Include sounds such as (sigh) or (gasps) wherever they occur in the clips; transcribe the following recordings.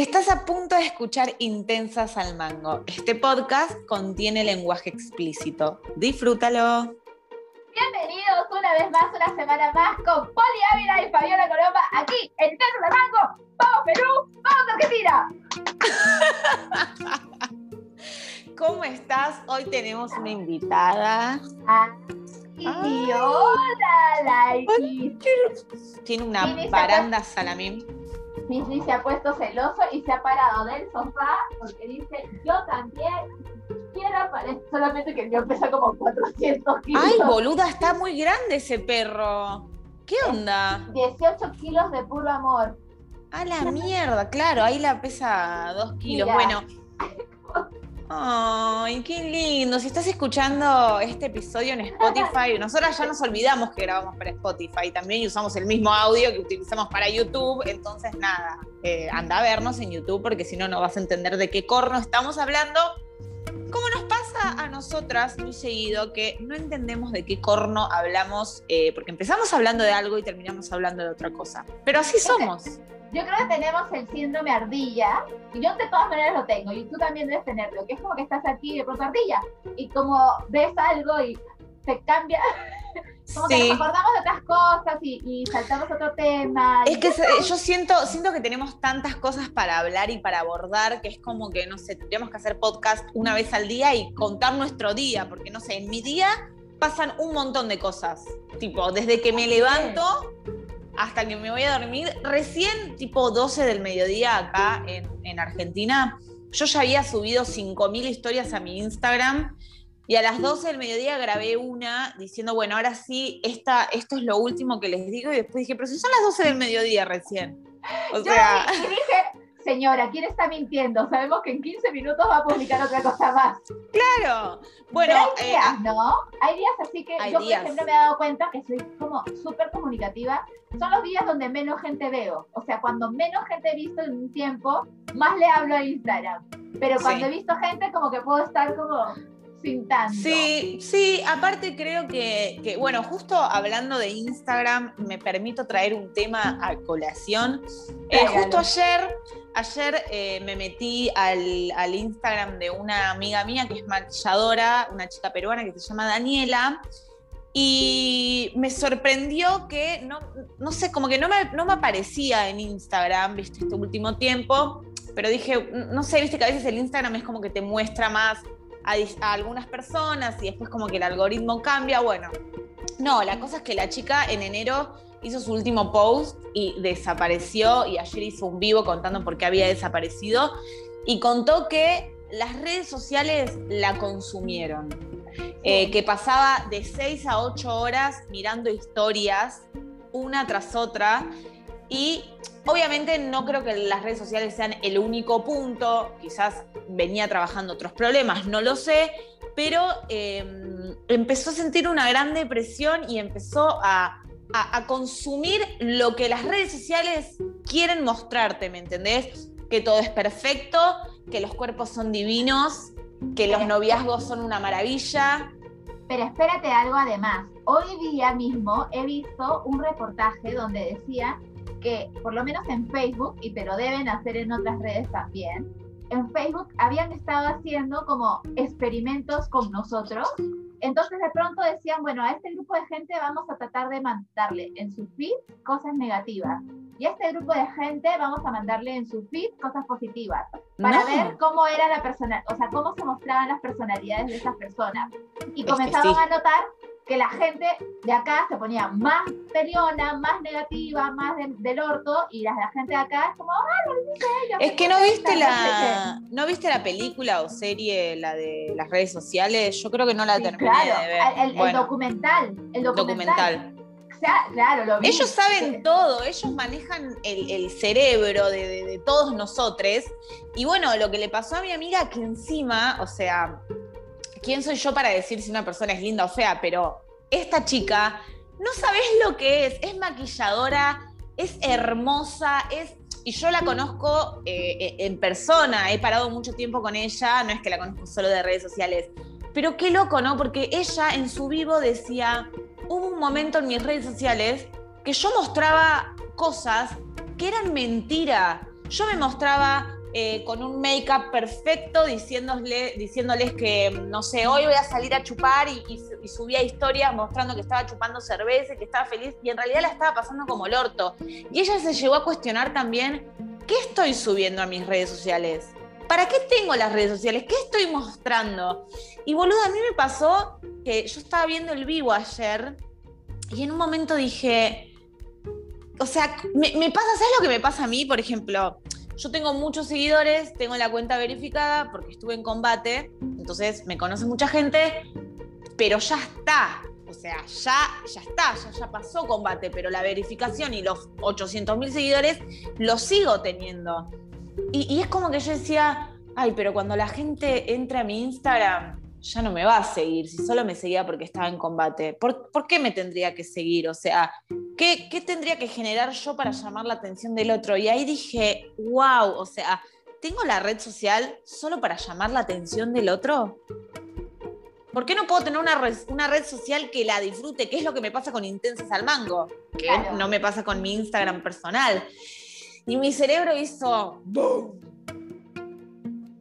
Estás a punto de escuchar Intensas al Mango. Este podcast contiene lenguaje explícito. Disfrútalo. Bienvenidos una vez más, una semana más con Poli Ávila y Fabiola Colomba aquí en Intensas al Mango. ¡Vamos Perú! ¡Vamos Argentina! (laughs) ¿Cómo estás? Hoy tenemos una invitada. Ah, y hola, like. Tiene una baranda salamín Misli se ha puesto celoso y se ha parado del sofá porque dice, yo también quiero aparecer, solamente que yo pesa como 400 kilos. Ay, boluda, está muy grande ese perro. ¿Qué onda? 18 kilos de puro amor. A la mierda, claro, ahí la pesa 2 kilos. Bueno. (laughs) Ay, qué lindo. Si estás escuchando este episodio en Spotify, nosotras ya nos olvidamos que grabamos para Spotify también y usamos el mismo audio que utilizamos para YouTube. Entonces, nada, eh, anda a vernos en YouTube porque si no, no vas a entender de qué corno estamos hablando. Como nos pasa a nosotras muy seguido que no entendemos de qué corno hablamos, eh, porque empezamos hablando de algo y terminamos hablando de otra cosa. Pero así somos. Yo creo que tenemos el síndrome ardilla, y yo de todas maneras lo tengo, y tú también debes tenerlo, que es como que estás aquí de pronto ardilla, y como ves algo y te cambia, (laughs) como que nos acordamos de otras cosas y, saltamos otro tema. Es que yo siento, siento que tenemos tantas cosas para hablar y para abordar que es como que, no sé, tendríamos que hacer podcast una vez al día y contar nuestro día, porque no sé, en mi día pasan un montón de cosas. Tipo, desde que me levanto hasta que me voy a dormir. Recién, tipo 12 del mediodía acá en, Argentina, yo ya había subido 5.000 historias a mi Instagram y a las 12 del mediodía grabé una diciendo, bueno, ahora sí, esta, esto es lo último que les digo. Y después dije, pero si son las 12 del mediodía recién. O sea... señora, ¿quién está mintiendo? Sabemos que en 15 minutos va a publicar otra cosa más. Claro. Bueno, hay días, eh, ¿no? Hay días así que yo, por ejemplo, me he dado cuenta que soy como súper comunicativa. Son los días donde menos gente veo. O sea, cuando menos gente he visto en un tiempo, más le hablo a Instagram. Pero cuando he visto gente, como que puedo estar como Sí, sí, aparte creo que, bueno, justo hablando de Instagram, me permito traer un tema a colación. Eh, justo ayer, ayer eh, me metí al, Instagram de una amiga mía que es maquilladora, una chica peruana que se llama Daniela. Y me sorprendió que, no, no sé, como que no me, no me aparecía en Instagram, viste, este último tiempo, pero dije, no sé, viste que a veces el Instagram es como que te muestra más a, algunas personas y después como que el algoritmo cambia. Bueno, no, la cosa es que la chica en enero hizo su último post y desapareció y ayer hizo un vivo contando por qué había desaparecido y contó que las redes sociales la consumieron, eh, que pasaba de 6 a 8 horas mirando historias una tras otra y obviamente no creo que las redes sociales sean el único punto, quizás venía trabajando otros problemas, no lo sé, pero em, empezó a sentir una gran depresión y empezó a, consumir lo que las redes sociales quieren mostrarte, ¿me entendés? Que todo es perfecto, que los cuerpos son divinos, que los noviazgos son una maravilla. Pero espérate algo además. Hoy día mismo he visto un reportaje donde decía que por lo menos en Facebook, y te lo deben hacer en otras redes también, en Facebook habían estado haciendo como experimentos con nosotros. Entonces de pronto decían, bueno, a este grupo de gente vamos a tratar de mandarle en su feed cosas negativas. Y a este grupo de gente vamos a mandarle en su feed cosas positivas. Para ver cómo era la persona, o sea, cómo se mostraban las personalidades de esas personas. Y comenzaban a notar que la gente de acá se ponía más periona, más negativa, más del orto, y la, gente de acá es como, ah, lo dice ella. Es que no viste la, no viste la película o serie, la de las redes sociales, yo creo que no la terminé de ver. El, documental, el documental. claro, lo ellos saben todo, ellos manejan el, cerebro de, de todos nosotros. Y bueno, lo que le pasó a mi amiga, que encima, o sea, ¿quién soy yo para decir si una persona es linda o fea? Pero esta chica, no sabes lo que es, es maquilladora, es hermosa, es... Y yo la conozco eh, eh, en persona, he parado mucho tiempo con ella, no es que la conozco solo de redes sociales, pero qué loco, ¿no? Porque ella en su vivo decía, hubo un momento en mis redes sociales que yo mostraba cosas que eran mentira, yo me mostraba eh, con un make-up perfecto, diciéndole, diciéndoles que, no sé, hoy voy a salir a chupar y, subía historias mostrando que estaba chupando cerveza, que estaba feliz, y en realidad la estaba pasando como el orto. Y ella se llegó a cuestionar también, ¿qué estoy subiendo a mis redes sociales? ¿Para qué tengo las redes sociales? ¿Qué estoy mostrando? Y boludo, a mí me pasó que yo estaba viendo el vivo ayer y en un momento dije, o sea, me, me pasa, ¿sabes lo que me pasa a mí? Por ejemplo, yo tengo muchos seguidores, tengo la cuenta verificada porque estuve en combate, entonces me conoce mucha gente, pero ya está. O sea, ya, ya está, ya, ya pasó combate, pero la verificación y los 800 mil seguidores los sigo teniendo. Y, y es como que yo decía, ay, pero cuando la gente entra a mi Instagram, ya no me va a seguir, si solo me seguía porque estaba en combate. ¿Por, qué me tendría que seguir? O sea, ¿qué, ¿qué, tendría que generar yo para llamar la atención del otro? Y ahí dije, wow, o sea, ¿tengo la red social solo para llamar la atención del otro? ¿Por qué no puedo tener una red, una red social que la disfrute? ¿Qué es lo que me pasa con Intensas al Mango? Que no me pasa con mi Instagram personal. Y mi cerebro hizo ¡boom!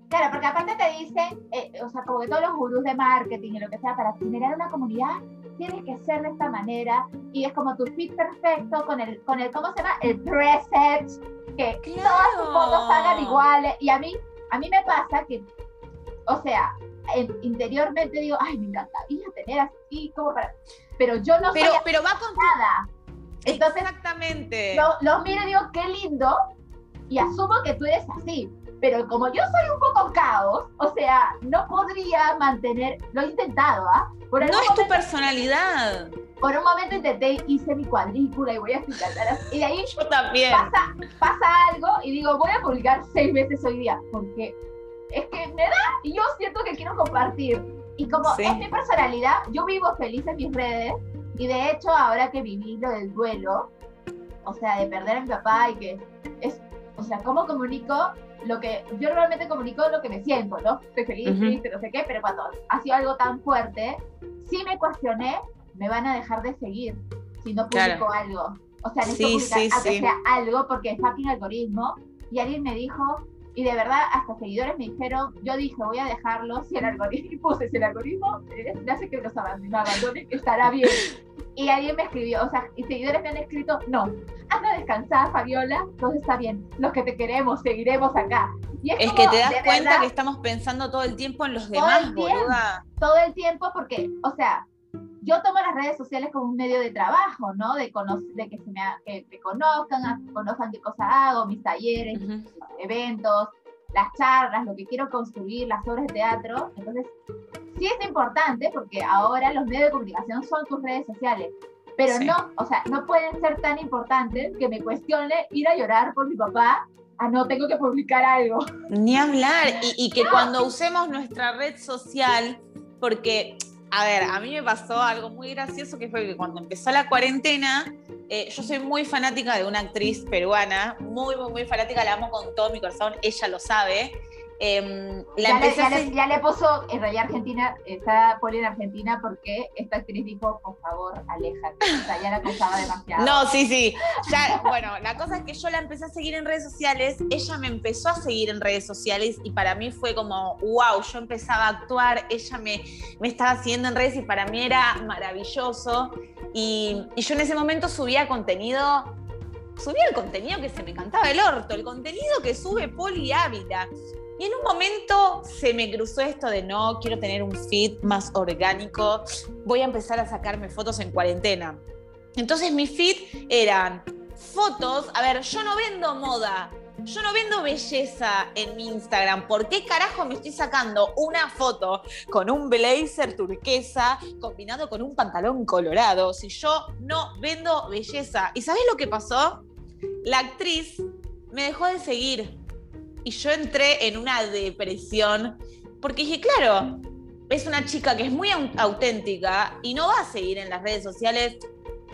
Claro, porque aparte te dicen, eh, o sea, como que todos los gurús de marketing y lo que sea, para generar una comunidad tienes que ser de esta manera y es como tu fit perfecto con el, con el ¿cómo se llama? El preset, que todas tus fotos hagan iguales. Y a mí, a mí me pasa que, o sea, interiormente digo, ay, me encantaría tener así, como para... Pero yo no pero, pero va con nada. Entonces, Exactamente. Los lo miro y digo, qué lindo, y asumo que tú eres así pero como yo soy un poco caos, o sea, no podría mantener, lo he intentado, ¿ah? no es tu personalidad. Por un momento intenté, hice mi cuadrícula y voy a explicar. (laughs) Y de ahí yo también. Pasa, pasa algo y digo, voy a publicar seis veces hoy día, porque es que me da y yo siento que quiero compartir. Y como es mi personalidad, yo vivo feliz en mis redes y de hecho ahora que viví lo del duelo, o sea, de perder a mi papá y que es, o sea, ¿cómo comunico? Lo que yo realmente comunico lo que me siento, ¿no? Estoy feliz, triste, no sé qué, pero cuando ha sido algo tan fuerte, sí me cuestioné, me van a dejar de seguir si no publico algo. O sea, necesito sí, publicar, sí, sea algo porque es fucking algoritmo. Y alguien me dijo, y de verdad, hasta seguidores me dijeron, yo dije, voy a dejarlo si el algoritmo, (laughs) si el algoritmo eh, hace que los abandone, estará bien. Y alguien me escribió, o sea, y seguidores me han escrito, no, anda a descansar, Fabiola, todo está bien, los que te queremos, seguiremos acá. Y es, que te das cuenta que estamos pensando todo el tiempo en los demás, boluda. Todo el tiempo, porque, o sea, yo tomo las redes sociales como un medio de trabajo, ¿no? De, de que, se me, que me conozcan, conozcan qué cosas hago, mis talleres, eventos, las charlas, lo que quiero construir, las obras de teatro. Entonces, sí es importante porque ahora los medios de comunicación son tus redes sociales, pero no, o sea, no pueden ser tan importantes que me cuestione ir a llorar por mi papá. Ah, no, tengo que publicar algo. Ni hablar. Y, y que cuando usemos nuestra red social, porque a ver, a mí me pasó algo muy gracioso que fue que cuando empezó la cuarentena, eh, yo soy muy fanática de una actriz peruana, muy, muy, muy fanática, la amo con todo mi corazón, ella lo sabe. Em, ya, le, ya, le, puso en realidad Argentina, está Poli en Argentina porque esta actriz dijo, por favor, aléjate. O sea, ya la pensaba demasiado. No, sí, sí. Ya, bueno, la cosa es que yo la empecé a seguir en redes sociales, ella me empezó a seguir en redes sociales y para mí fue como, wow, yo empezaba a actuar, ella me, me estaba siguiendo en redes y para mí era maravilloso. Y, y yo en ese momento subía contenido subía el contenido que se me cantaba el orto, el contenido que sube Poli Ávila. Y en un momento se me cruzó esto de no, quiero tener un feed más orgánico, voy a empezar a sacarme fotos en cuarentena. Entonces mi feed eran fotos, a ver, yo no vendo moda, yo no vendo belleza en mi Instagram. ¿Por qué carajo me estoy sacando una foto con un blazer turquesa combinado con un pantalón colorado si yo no vendo belleza? ¿Y sabes lo que pasó? La actriz me dejó de seguir y yo entré en una depresión porque dije, claro, es una chica que es muy auténtica y no va a seguir en las redes sociales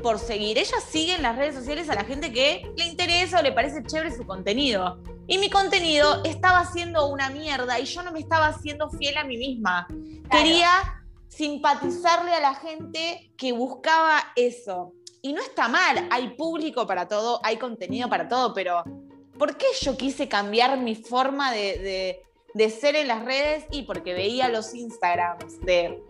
por seguir. Ella sigue en las redes sociales a la gente que le interesa o le parece chévere su contenido. Y mi contenido estaba siendo una mierda y yo no me estaba haciendo fiel a mí misma. Quería simpatizarle a la gente que buscaba eso. Y no está mal, hay público para todo, hay contenido para todo, pero ¿Por qué yo quise cambiar mi forma de, de ser en las redes? Y porque veía los Instagrams de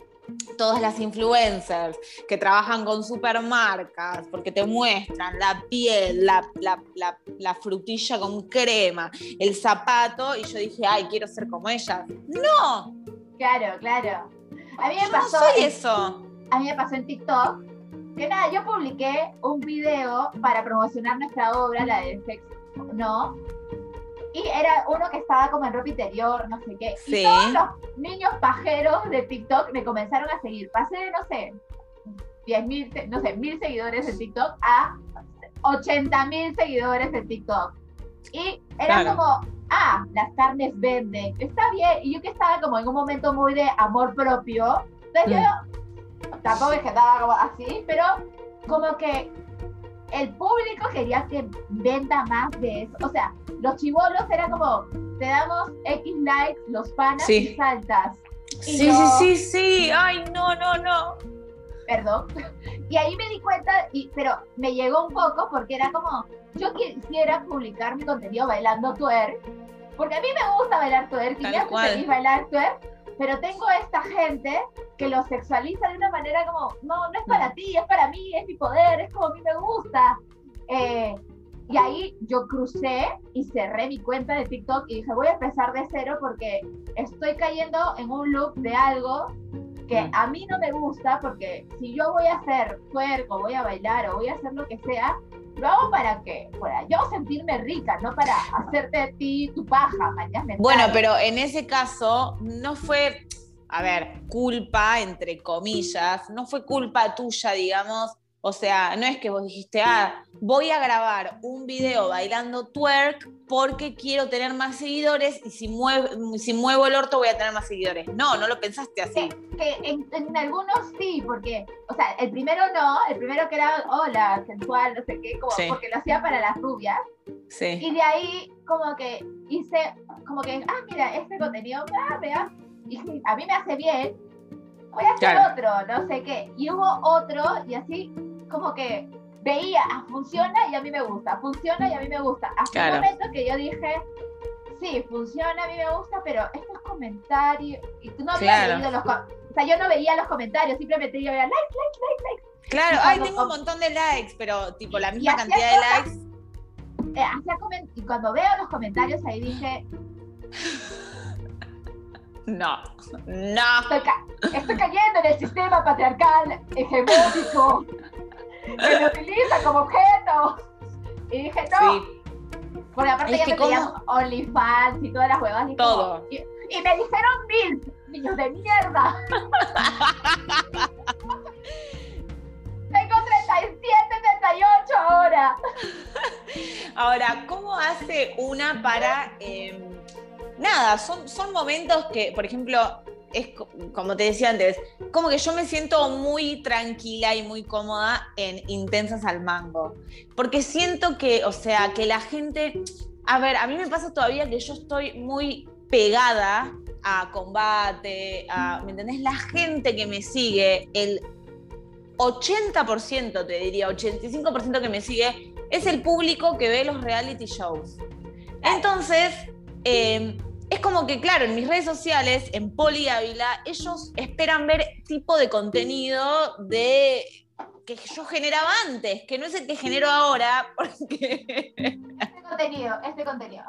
todas las influencers que trabajan con supermarcas, porque te muestran la piel, la, frutilla con crema, el zapato, y yo dije, ay, quiero ser como ellas. ¡No! Claro, claro. A mí me pasó. No soy eso. A mí me pasó en TikTok que nada, yo publiqué un video para promocionar nuestra obra, la de Sex, ¿no? Y era uno que estaba como en ropa interior, no sé qué. Y todos los niños pajeros de TikTok me comenzaron a seguir. Pasé de, no sé, 10 mil, no sé, mil seguidores en TikTok a 80 mil seguidores en TikTok. Y era como, ah, las carnes venden, está bien. Y yo que estaba como en un momento muy de amor propio, entonces yo mm. tampoco es que estaba como así, pero como que el público quería que venda más de eso. O sea, los chivolos era como, te damos X likes, los panas y saltas. sí, sí, sí, sí. Ay, no, no, no. Perdón. (laughs) Y ahí me di cuenta, y, pero me llegó un poco porque era como, yo quisiera publicar mi contenido bailando twerk, porque a mí me gusta bailar twerk, y me hace feliz bailar twerk, pero tengo esta gente que lo sexualiza de una manera como, no, no es para ti, es para mí, es mi poder, es como a mí me gusta. Eh, y ahí yo crucé y cerré mi cuenta de TikTok y dije, voy a empezar de cero porque estoy cayendo en un loop de algo que a mí no me gusta porque si yo voy a hacer cuerpo, voy a bailar o voy a hacer lo que sea, lo hago para qué? Para yo sentirme rica, no para hacerte a ti tu paja, mañana. Bueno, pero en ese caso no fue, a ver, culpa, entre comillas, no fue culpa tuya, digamos, o sea, no es que vos dijiste, ah, voy a grabar un video bailando twerk porque quiero tener más seguidores y si muevo, si muevo el orto voy a tener más seguidores. No, no lo pensaste así. Que, en, algunos sí, porque, o sea, el primero no, el primero que era, hola, sensual, no sé qué, como, porque lo hacía para las rubias. Sí. Y de ahí como que hice, como que, ah, mira, este contenido, ah, vea, y (laughs) a mí me hace bien, voy a hacer otro, no sé qué. Y hubo otro, y así como que veía, ah, funciona y a mí me gusta, funciona y a mí me gusta. Hasta el momento que yo dije, sí, funciona, a mí me gusta, pero estos comentarios, y tú no habías leído los o sea, yo no veía los comentarios, simplemente yo veía like, like, like, like. Claro, ahí tengo un montón de likes, pero tipo la misma cantidad de likes. Eh, y cuando veo los comentarios ahí dije, no, no. Estoy, cayendo en el sistema patriarcal hegemónico que me utiliza como objeto. Y dije, no. Sí. Porque aparte ya me como... OnlyFans y todas las huevas. Y Todo. y, me dijeron mil, niños de mierda. (laughs) Tengo 37, 38 ahora. Ahora, ¿cómo hace una para... Em, nada, son, son momentos que, por ejemplo, es como te decía antes, como que yo me siento muy tranquila y muy cómoda en Intensas al Mango. Porque siento que, o sea, que la gente. A ver, a mí me pasa todavía que yo estoy muy pegada a combate, a, ¿me entendés? La gente que me sigue, el 80% te diría, 85% que me sigue, es el público que ve los reality shows. Entonces, eh, es como que, claro, en mis redes sociales, en Poli Ávila, ellos esperan ver tipo de contenido de que yo generaba antes, que no es el que genero ahora, (laughs) porque... Este contenido, este contenido.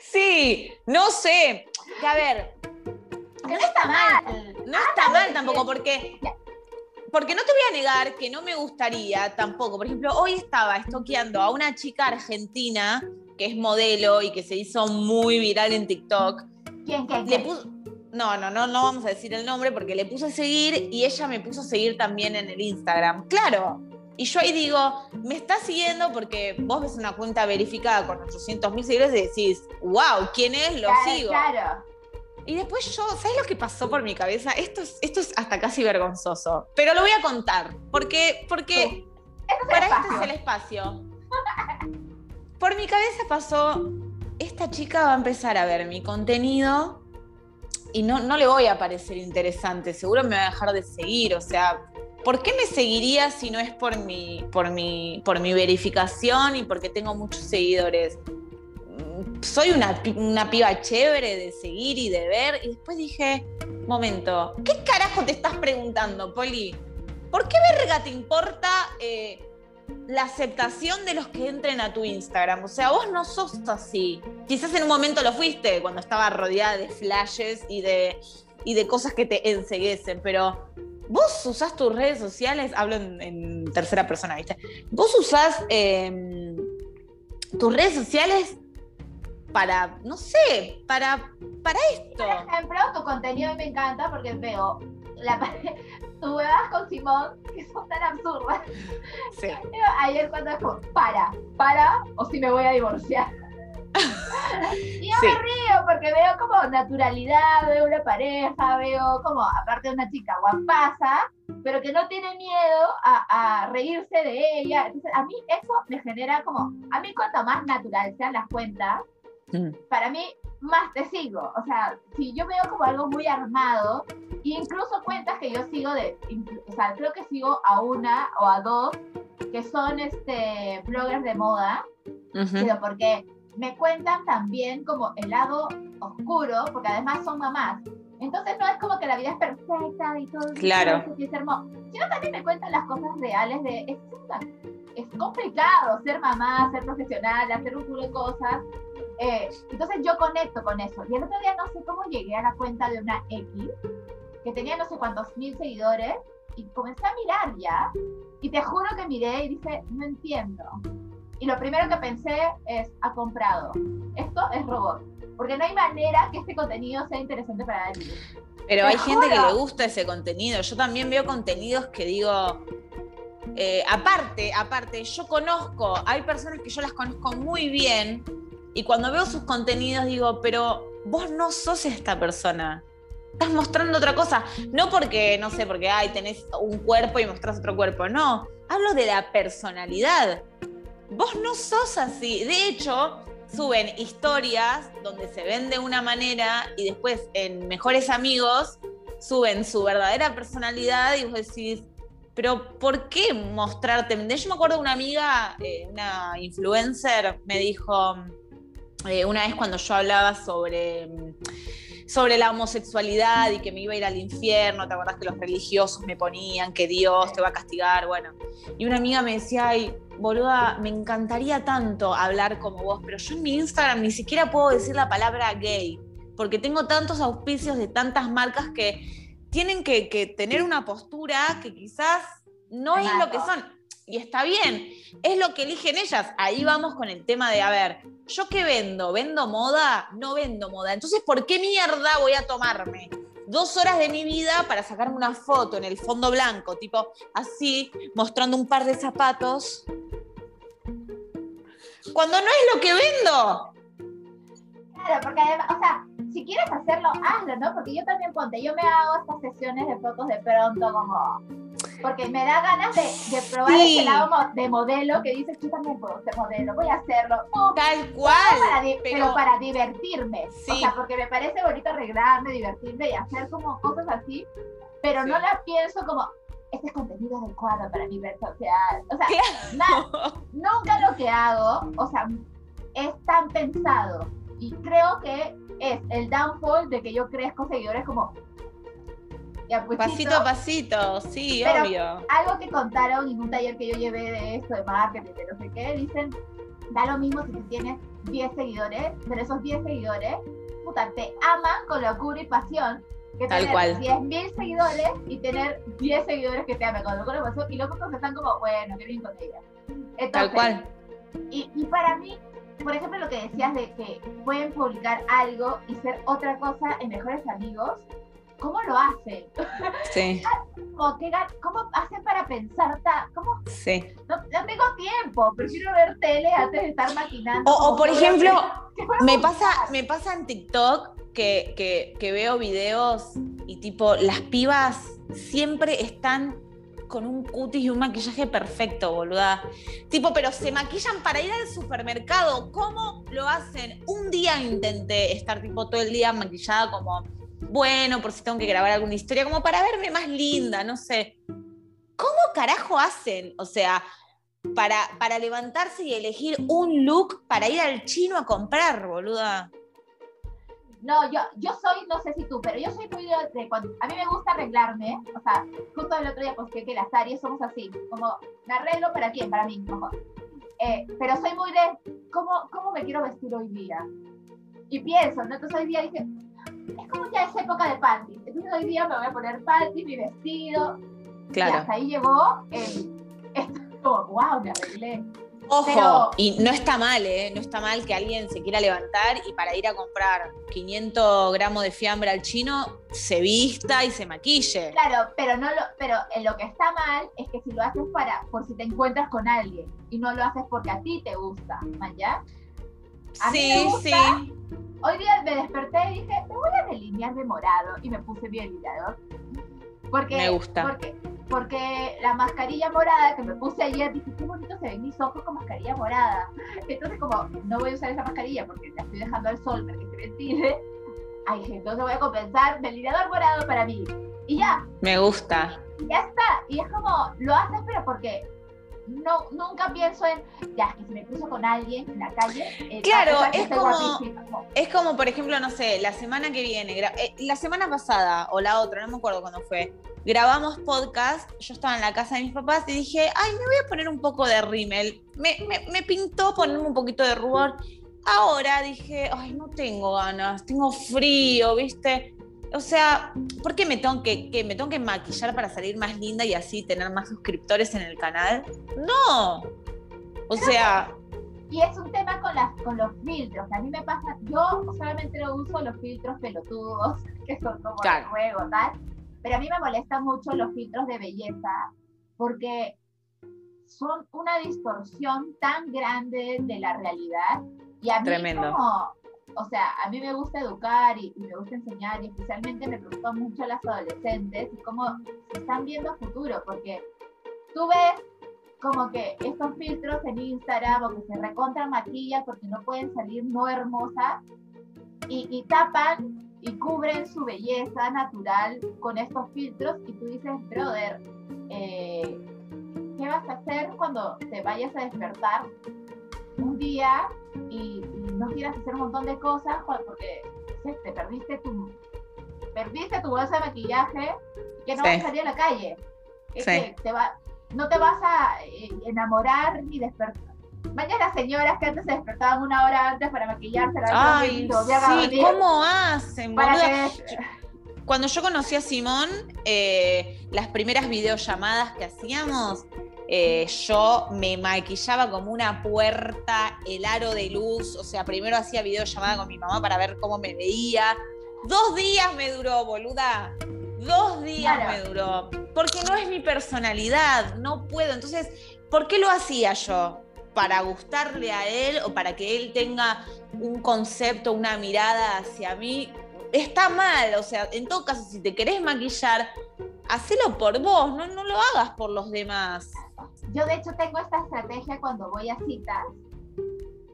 Sí, no sé. Que a ver. Que no está mal. No está mal tampoco, porque. Porque no te voy a negar que no me gustaría tampoco. Por ejemplo, hoy estaba estoqueando a una chica argentina que es modelo y que se hizo muy viral en TikTok. ¿Quién, quién, Le no, no, no, no vamos a decir el nombre porque le puse a seguir y ella me puso a seguir también en el Instagram. Claro. Y yo ahí digo, me está siguiendo porque vos ves una cuenta verificada con 800 mil seguidores y decís, wow, ¿quién es? Lo sigo. Claro. Y después yo, ¿sabes lo que pasó por mi cabeza? Esto es, esto es hasta casi vergonzoso. Pero lo voy a contar. Porque, porque para este es el espacio. (laughs) por mi cabeza pasó, esta chica va a empezar a ver mi contenido y no, no le voy a parecer interesante, seguro me va a dejar de seguir, o sea, ¿por qué me seguiría si no es por mi, por mi, por mi verificación y porque tengo muchos seguidores? Soy una, una piba chévere de seguir y de ver. Y después dije, momento, ¿qué carajo te estás preguntando, Poli? ¿Por qué verga te importa eh, la aceptación de los que entren a tu Instagram? O sea, vos no sos así. Quizás en un momento lo fuiste, cuando estaba rodeada de flashes y de, y de cosas que te enseguecen, pero vos usás tus redes sociales, hablo en, tercera persona, ¿viste? Vos usás em, tus redes sociales para, no sé, para, para esto. Por ejemplo, tu contenido me encanta porque veo la (laughs) tú vas con Simón, que son tan absurdas. Sí. Ayer cuando dijo, para, para, o si me voy a divorciar. (laughs) y yo me río porque veo como naturalidad, veo una pareja, veo como, aparte de una chica guapaza, pero que no tiene miedo a, a, reírse de ella. Entonces, a mí eso me genera como, a mí cuanto más natural sean las cuentas, mm. para mí más te sigo. O sea, si yo veo como algo muy armado, incluso yo sigo de, o sea, creo que sigo a una o a dos que son este bloggers de moda, pero porque me cuentan también como el lado oscuro, porque además son mamás. Entonces no es como que la vida es perfecta y todo claro. es hermoso, sino también me cuentan las cosas reales de es, es complicado ser mamá, ser profesional, hacer un culo de cosas. Eh, entonces yo conecto con eso. Y el otro día no sé cómo llegué a la cuenta de una X que tenía no sé cuántos mil seguidores y comencé a mirar ya. Y te juro que miré y dije, no entiendo. Y lo primero que pensé es, ha comprado. Esto es robot. Porque no hay manera que este contenido sea interesante para él. Pero hay gente que le gusta ese contenido. Yo también veo contenidos que digo, eh, aparte, aparte, yo conozco, hay personas que yo las conozco muy bien y cuando veo sus contenidos digo, pero vos no sos esta persona. Estás mostrando otra cosa. No porque, no sé, porque, ay, tenés un cuerpo y mostrás otro cuerpo. No, hablo de la personalidad. Vos no sos así. De hecho, suben historias donde se ven de una manera y después en Mejores Amigos suben su verdadera personalidad y vos decís, pero ¿por qué mostrarte? Yo me acuerdo una amiga, eh, una influencer, me dijo eh, una vez cuando yo hablaba sobre sobre la homosexualidad y que me iba a ir al infierno, ¿te acordás que los religiosos me ponían que Dios te va a castigar? Bueno, y una amiga me decía, ay, boluda, me encantaría tanto hablar como vos, pero yo en mi Instagram ni siquiera puedo decir la palabra gay, porque tengo tantos auspicios de tantas marcas que tienen que, tener una postura que quizás no es lo que son. Y está bien, es lo que eligen ellas. Ahí vamos con el tema de, a ver, ¿yo qué vendo? ¿Vendo moda? No vendo moda. Entonces, ¿por qué mierda voy a tomarme dos horas de mi vida para sacarme una foto en el fondo blanco, tipo así, mostrando un par de zapatos cuando no es lo que vendo. Claro, porque además, o sea, si quieres hacerlo, hazlo, ¿no? Porque yo también ponte, yo me hago estas sesiones de fotos de pronto como porque me da ganas de, probar ese lado de modelo que dices, yo también puedo ser modelo, voy a hacerlo. Tal cual. pero... para divertirme. O sea, porque me parece bonito arreglarme, divertirme y hacer como cosas así, pero no la pienso como, este es contenido adecuado para mi red social. O sea, nunca lo que hago, o sea, es tan pensado. Y creo que es el downfall de que yo crezco seguidores como pasito a pasito, sí, obvio. Algo que contaron en un taller que yo llevé de esto, de marketing, de no sé qué, dicen, da lo mismo si tú tienes 10 seguidores, pero esos 10 seguidores, puta, te aman con locura y pasión, que Tal tener 10.000 seguidores y tener 10 seguidores que te amen con locura y pasión, y luego están como, bueno, qué bien con ella. Tal cual. Y, y para mí, por ejemplo, lo que decías de que pueden publicar algo y ser otra cosa en Mejores Amigos, ¿cómo lo hacen? Sí. (laughs) ¿Cómo, hacen para pensar? ¿Cómo? Sí. No, tengo tiempo, prefiero ver tele antes de estar maquinando. O, por ejemplo, (laughs) me pasa, me pasa en TikTok que, que veo videos y tipo, las pibas siempre están con un cutis y un maquillaje perfecto, boluda. Tipo, pero se maquillan para ir al supermercado. ¿Cómo lo hacen? Un día intenté estar tipo todo el día maquillada como bueno, por si tengo que grabar alguna historia, como para verme más linda, no sé. ¿cómo carajo hacen? O sea, para, para levantarse y elegir un look para ir al chino a comprar, boluda. No, yo, yo soy, no sé si tú, pero yo soy muy de, cuando a mí me gusta arreglarme, o sea, justo el otro día pues que, las Aries somos así, como me arreglo para quién, para mí, mejor. Eh, pero soy muy de ¿cómo, cómo me quiero vestir hoy día. Y pienso, ¿no? Entonces hoy día dije, es como ya es época de panties. Entonces hoy día me voy a poner panties, mi vestido. Claro. Y hasta ahí llegó el, esto, wow, me arreglé. Ojo, y no está mal, ¿eh? No está mal que alguien se quiera levantar y para ir a comprar 500 gramos de fiambre al chino se vista y se maquille. Claro, pero no lo, pero en lo que está mal es que si lo haces para, por si te encuentras con alguien y no lo haces porque a ti te gusta, ¿ya? Sí, sí. Hoy día me desperté y dije, me voy a delinear de morado y me puse mi delineador. Porque, me gusta. Porque porque la mascarilla morada que me puse ayer, dije, qué bonito se ven mis ojos con mascarilla morada. Entonces, como no voy a usar esa mascarilla porque la estoy dejando al sol para que se ventile, (laughs) ay, entonces voy a compensar delineador morado para mí. Y ya. Me gusta. ya está. Y es como, lo haces, pero porque no, nunca pienso en, ya, que si me cruzo con alguien en la calle. Eh, claro, es como, es como, por ejemplo, no sé, la semana que viene, eh, la semana pasada o la otra, no me acuerdo cuándo fue, grabamos podcast, yo estaba en la casa de mis papás y dije, ay, me voy a poner un poco de rímel. Me, me, pintó ponerme un poquito de rubor. Ahora dije, ay, no tengo ganas, tengo frío, ¿viste? O sea, ¿por qué me tengo que, me tengo que maquillar para salir más linda y así tener más suscriptores en el canal? No. O sea... Y es un tema con, las, con los filtros. A mí me pasa, yo solamente lo uso los filtros pelotudos, (laughs) que son como el juego, tal pero a mí me molestan mucho los filtros de belleza porque son una distorsión tan grande de la realidad y a mí Tremendo. como, o sea, a mí me gusta educar y, me gusta enseñar y especialmente me preocupa mucho a las adolescentes y cómo se están viendo futuro, porque tú ves como que estos filtros en Instagram o que se recontra maquillan porque no pueden salir no hermosas y, y tapan y cubren su belleza natural con estos filtros y tú dices, brother, eh, ¿qué vas a hacer cuando te vayas a despertar un día y, no quieras hacer un montón de cosas porque te perdiste tu perdiste tu bolsa de maquillaje que no vas a salir a la calle? que te va, no te vas a eh, enamorar ni despertar Vaya las señoras que antes se despertaban una hora antes para maquillarse. La Ay, sí, ¿cómo hacen? Cuando yo conocí a Simón, eh, las primeras videollamadas que hacíamos, eh, yo me maquillaba como una puerta, el aro de luz, o sea, primero hacía videollamada con mi mamá para ver cómo me veía. Dos días me duró, boluda. Dos días me duró. Porque no es mi personalidad, no puedo. Entonces, ¿por qué lo hacía yo? para gustarle a él o para que él tenga un concepto, una mirada hacia mí, está mal. O sea, en todo caso, si te querés maquillar, hacelo por vos, no, no lo hagas por los demás. Yo de hecho tengo esta estrategia cuando voy a citas,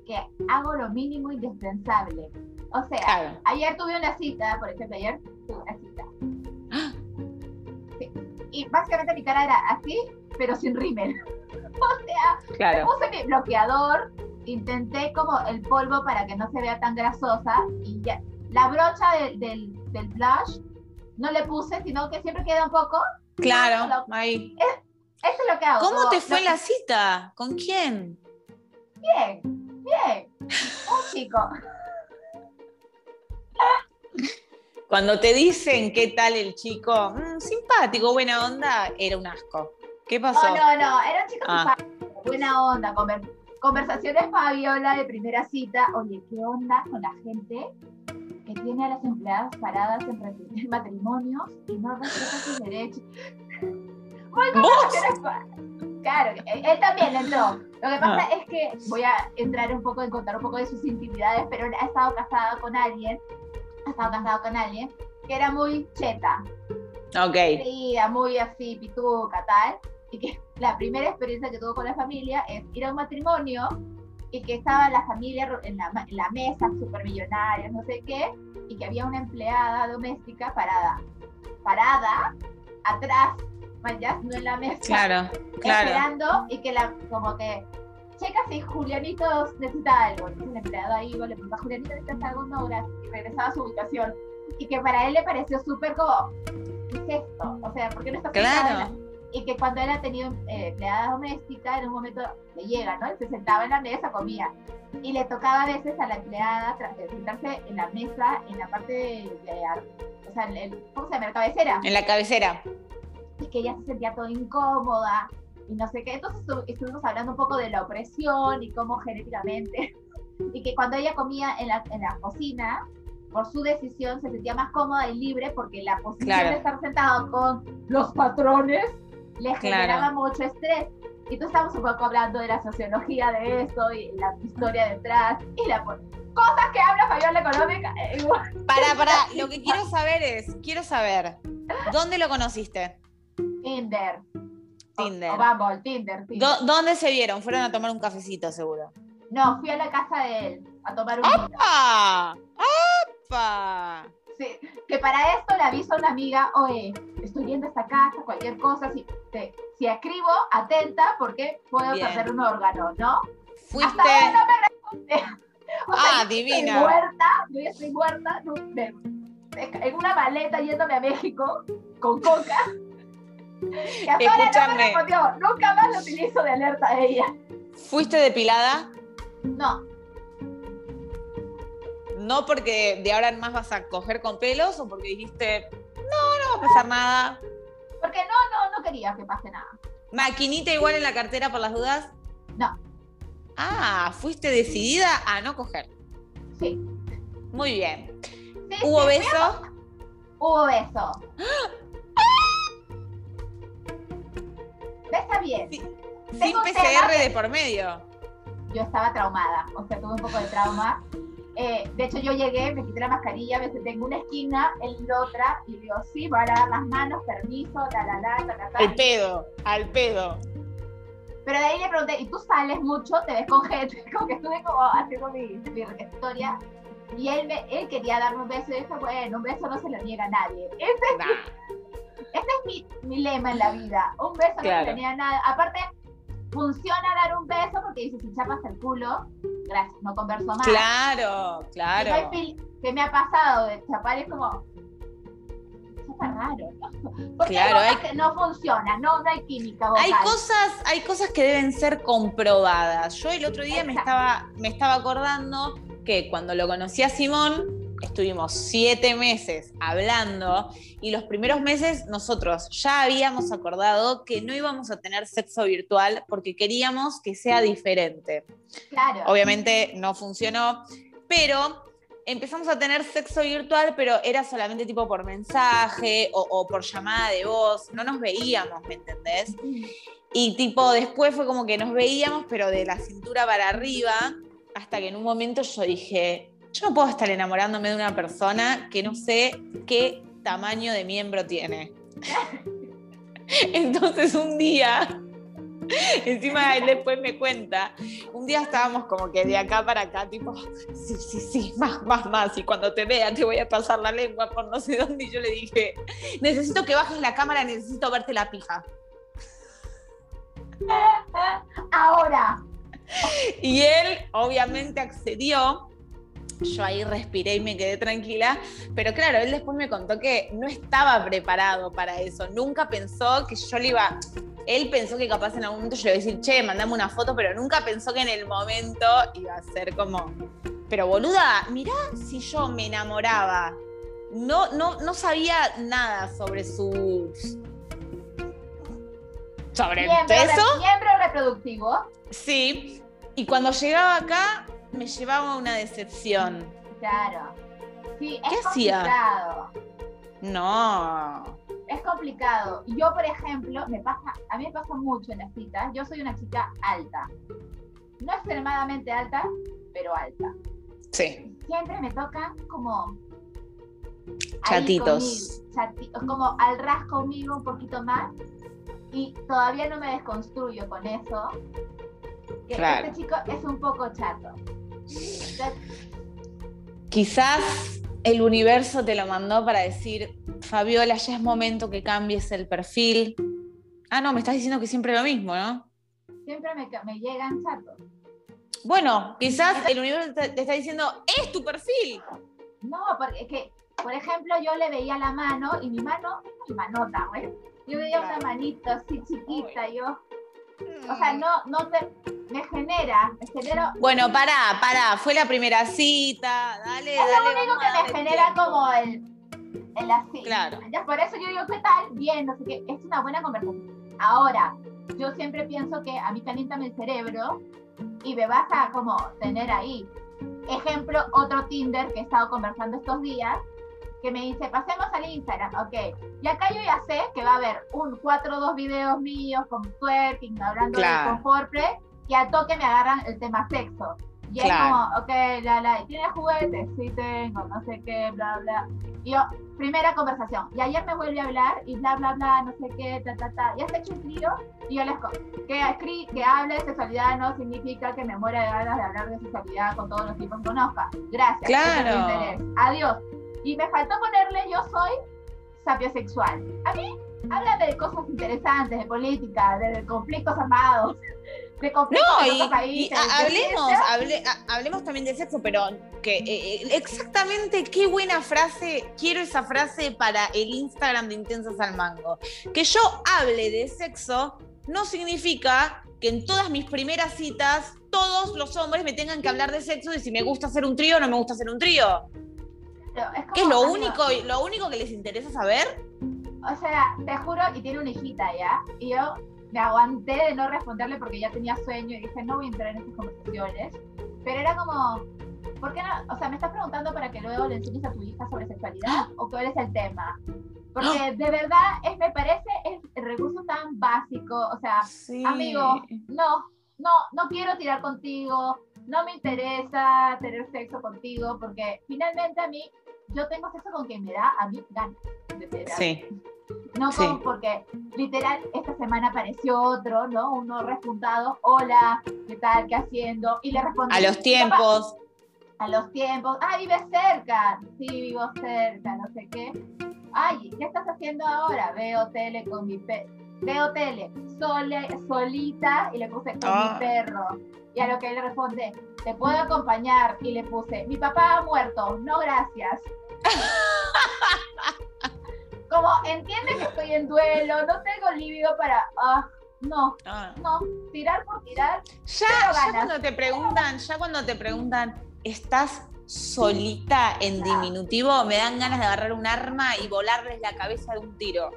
que hago lo mínimo indispensable. O sea, ayer tuve una cita, por ejemplo, ayer tuve una cita. (gasps) Y básicamente mi cara era así, pero sin rímel. (laughs) o sea, claro. puse mi bloqueador, intenté como el polvo para que no se vea tan grasosa y ya. La brocha del, del, blush no le puse, sino que siempre queda un poco. Claro, ahí. eso es lo que hago. ¿Cómo te fue la cita? ¿Con quién? Bien, bien. Un chico. Cuando te dicen qué tal el chico, mm, simpático, buena onda, era un asco. ¿Qué pasó? No, no, no, era un chico ah. buena onda, conversaciones Fabiola de primera cita. Oye, ¿qué onda con la gente que tiene a las empleadas paradas en matrimonios y no respeta sus derechos? Muy Claro, él también entró. Lo que pasa ah. es que voy a entrar un poco en contar un poco de sus intimidades, pero ha estado casado con alguien, ha estado casado con alguien que era muy cheta. Ok. muy así, pituca, tal y que la primera experiencia que tuvo con la familia es ir a un matrimonio y que estaba la familia en la, en la mesa, súper millonarios, no sé qué, y que había una empleada doméstica parada, parada atrás ya no en la mesa. Claro, claro. Esperando y que la, como que, checa si Julianito necesita algo. Entonces el empleado ahí iba, le preguntaba, Julianito necesita algo, no, gracias. Y regresaba a su ubicación. Y que para él le pareció súper como, ¿qué es esto? O sea, ¿por qué no está Claro. Y que cuando él ha tenido eh, empleada doméstica, en un momento le llega, ¿no? Él se sentaba en la mesa, comía. Y le tocaba a veces a la empleada eh, sentarse en la mesa, en la parte de, de o sea, en el, ¿cómo se llama? La cabecera. En la cabecera. Y que ella se sentía toda incómoda y no sé qué. Entonces estu- estuvimos hablando un poco de la opresión y cómo genéticamente. (laughs) Y que cuando ella comía en la, en la cocina, por su decisión se sentía más cómoda y libre porque la posición Claro. de estar sentado con los patrones le Claro. generaba mucho estrés. Y entonces estamos un poco hablando de la sociología de esto y la historia detrás y la cosas que habla Fabiola Económica. eh, igual. Para, (laughs) para, lo que quiero saber es, quiero saber, ¿dónde lo conociste? Tinder. O- Tinder. O, Bumble, Tinder, Tinder. ¿Dó- ¿Dónde se vieron? Fueron a tomar un cafecito, seguro. No, fui a la casa de él a tomar un. ¡Ah! ¡Apa! Sí, que para esto le aviso a una amiga, oye, estoy viendo esta casa, cualquier cosa, si, te- si escribo, atenta porque puedo Bien. perder un órgano, ¿no? Fuiste. Hasta ahora no me responde. (laughs) O sea, Ah, yo divina. Estoy muerta, yo ya estoy muerta, en una maleta yéndome a México con coca. (laughs) Y hasta ahora no me Escúchame. respondió, nunca más lo utilizo de alerta a ella. ¿Fuiste depilada? No, No porque de ahora en más vas a coger con pelos o porque dijiste, no, no va a pasar nada. porque no, no, no quería que pase nada. ¿Maquinita igual en la cartera por las dudas? No. Ah, fuiste decidida a no coger. Sí. Muy bien. Sí, ¿Hubo sí, beso? Hubo beso. (gasps) Besa bien. Sí. Sin PCR de por medio. Yo estaba traumada, o sea, tuve un poco de trauma. Eh, de hecho, yo llegué, me quité la mascarilla, me senté en una esquina, él en la otra, y digo, sí, a lavar las manos, permiso, la, la, la, la, la, la. Al pedo, al pedo. Pero de ahí le pregunté, ¿y tú sales mucho? ¿Te ves con gente? (laughs) Como que estuve como haciendo mi, mi historia. Y él, me, él quería darme un beso y dije, bueno, un beso no se lo niega a nadie. (laughs) Ese Nah. Ese es mi, mi lema en la vida. Un beso no se tenía nada. Aparte, funciona dar un beso porque dice, si chapas el culo, gracias, no converso más. Claro, claro. que me ha pasado de chapar es como, raro, ¿no? Porque Claro, hay hay- no funciona, no, no hay química vocal. Hay cosas, hay cosas que deben ser comprobadas. Yo el otro día me estaba, me estaba acordando que cuando lo conocí a Simón, estuvimos siete meses hablando y los primeros meses nosotros ya habíamos acordado que no íbamos a tener sexo virtual porque queríamos que sea diferente. Claro. Obviamente no funcionó, pero empezamos a tener sexo virtual, pero era solamente tipo por mensaje o, o por llamada de voz, no nos veíamos, ¿me entendés? Y tipo, después fue como que nos veíamos, pero de la cintura para arriba, hasta que en un momento yo dije, yo no puedo estar enamorándome de una persona que no sé qué tamaño de miembro tiene. (laughs) Entonces un día, encima él después me cuenta, un día estábamos como que de acá para acá, tipo, sí, sí, sí, más, más, más, y cuando te vea te voy a pasar la lengua por no sé dónde, y yo le dije, necesito que bajes la cámara, necesito verte la pija. Ahora, Y él obviamente accedió. Yo ahí respiré y me quedé tranquila. Pero claro, él después me contó que no estaba preparado para eso. Nunca pensó que yo le iba. Él pensó que capaz en algún momento yo le iba a decir, che, mandame una foto, pero nunca pensó que en el momento iba a ser como. Pero boluda, mirá si yo me enamoraba. No, no, no sabía nada sobre su. Sobre miembro, eso. miembro reproductivo. Sí, y cuando llegaba acá me llevaba una decepción. Claro. Sí, es ¿Qué hacía? complicado. No. Es complicado. Yo, por ejemplo, me pasa, a mí me pasa mucho en las citas. Yo soy una chica alta. No extremadamente alta, pero alta. Sí. Siempre me tocan como Chatitos. conmigo, como al ras conmigo un poquito más. Y todavía no me desconstruyo con eso. Que Claro. este chico es un poco chato. Quizás el universo te lo mandó para decir, Fabiola, ya es momento que cambies el perfil, Ah, no, me estás diciendo que siempre lo mismo, ¿no? Siempre me, me llegan chatos. Bueno, quizás el universo te, está diciendo, es tu perfil. No, porque es que, por ejemplo, yo le veía la mano y mi mano, mi manota, güey. Yo veía una manito así chiquita, yo. O sea, no, no te, me genera, me genera, Bueno, pará, pará, fue la primera cita, dale, es dale. lo único que me darle genera tiempo. como el, el así. Claro. Ya, por eso yo digo, ¿qué tal? Bien, no sé qué, es una buena conversación. Ahora, yo siempre pienso que a mí caliéntame el cerebro y me vas a como tener ahí. Ejemplo, otro Tinder que he estado conversando estos días, que me dice, pasemos al Instagram, ok. Y acá yo ya sé que va a haber un 4 o 2 videos míos con twerking, hablando Claro. de y al toque me agarran el tema sexo. Y Claro. es como, ok, la, la, ¿tienes juguetes? Sí tengo, no sé qué, bla, bla. Y yo, primera conversación. Y ayer me vuelve a hablar y bla, bla, bla, no sé qué, ta, ta, ta. ¿Ya has hecho un trío? Y yo les que, escri que hable de sexualidad no significa que me muera de ganas de hablar de sexualidad con todos los tipos que conozca. Gracias. Claro. Adiós. Y me faltó ponerle yo soy sapiosexual. A mí, háblame de cosas interesantes, de política, de conflictos armados, de conflictos No, y, otros países. y hablemos, hable- ha- hablemos también de sexo, pero que eh, eh, exactamente qué buena frase, quiero esa frase para el Instagram de Intensas al Mango. Que yo hable de sexo no significa que en todas mis primeras citas todos los hombres me tengan que hablar de sexo y si me gusta hacer un trío o no me gusta hacer un trío. Es ¿Qué es lo único, lo único que les interesa saber? O sea, te juro, y tiene una hijita ya, y yo me aguanté de no responderle porque ya tenía sueño y dije, no voy a entrar en estas conversaciones. Pero era como, ¿por qué no? O sea, me estás preguntando para que luego le enseñes a tu hija sobre sexualidad (gasps) o cuál es el tema. Porque de verdad, es, me parece es el recurso tan básico, o sea, Sí. amigo, no, no, no quiero tirar contigo, no me interesa tener sexo contigo, porque finalmente a mí, yo tengo sexo con quien me da a mí ganas de. Sí. No Sí. con, porque literal esta semana apareció otro, ¿no? Uno repuntado, hola, ¿qué tal? ¿Qué haciendo? Y le respondí. A los "Papá, tiempos. A los tiempos. Ah, vives cerca. Sí, vivo cerca, no sé qué. Ay, ¿qué estás haciendo ahora? Veo tele con mi pe Veo tele, sole, solita, y le puse con Ah. mi perro. Y a lo que él responde, ¿te puedo acompañar? Y le puse, mi papá ha muerto, no gracias. Como, entiende que estoy en duelo, no tengo líbido para... Ah, no, Ah. no, tirar por tirar. Ya, ya cuando te preguntan, ya cuando te preguntan, ¿estás solita en diminutivo? Me dan ganas de agarrar un arma y volarles la cabeza de un tiro.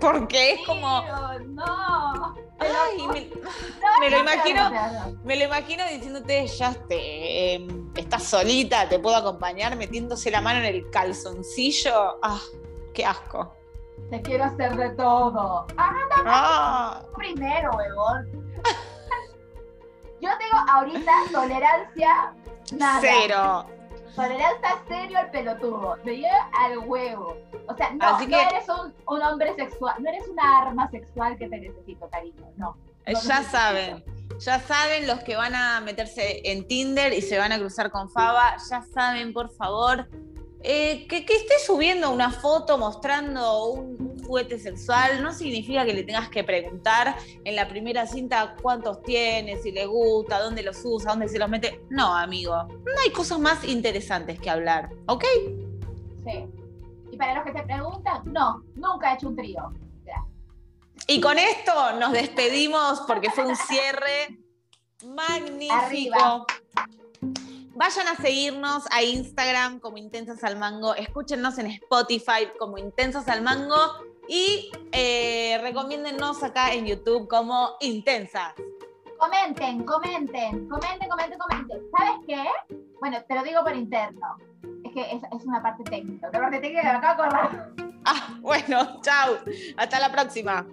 Porque es como, no. ay, me, No, me lo no, no, imagino. no, no. me lo imagino diciéndote, ya te, em, estás solita, te puedo acompañar, metiéndose la mano en el calzoncillo. Ah, qué asco. Te quiero hacer de todo. Ah, Ah, primero, huevón. (laughs) Yo tengo ahorita tolerancia nada. cero. Tolerancia serio al pelotudo. Me lleva al huevo. O sea, no, Así no eres un, un hombre sexual, no eres una arma sexual que te necesito, cariño. No. No Ya saben, ya saben los que van a meterse en Tinder y se van a cruzar con Faba, ya saben, por favor, eh, que, que esté subiendo una foto mostrando un juguete sexual no significa que le tengas que preguntar en la primera cinta cuántos tiene, si le gusta, dónde los usa, dónde se los mete. No, amigo, no hay cosas más interesantes que hablar, ¿ok? Sí. Y para los que te preguntan, no, nunca he hecho un trío. Y con esto nos despedimos porque fue un cierre magnífico. Arriba. Vayan a seguirnos a Instagram como Intensas al Mango, escúchenos en Spotify como Intensas al Mango y eh, recomiéndennos acá en YouTube como Intensas. Comenten, comenten, comenten, comenten, comenten. ¿Sabes qué? Bueno, te lo digo por interno. Es que es, es una parte técnica. Una parte técnica que me acabo de acordar. Ah, bueno, chau. Hasta la próxima.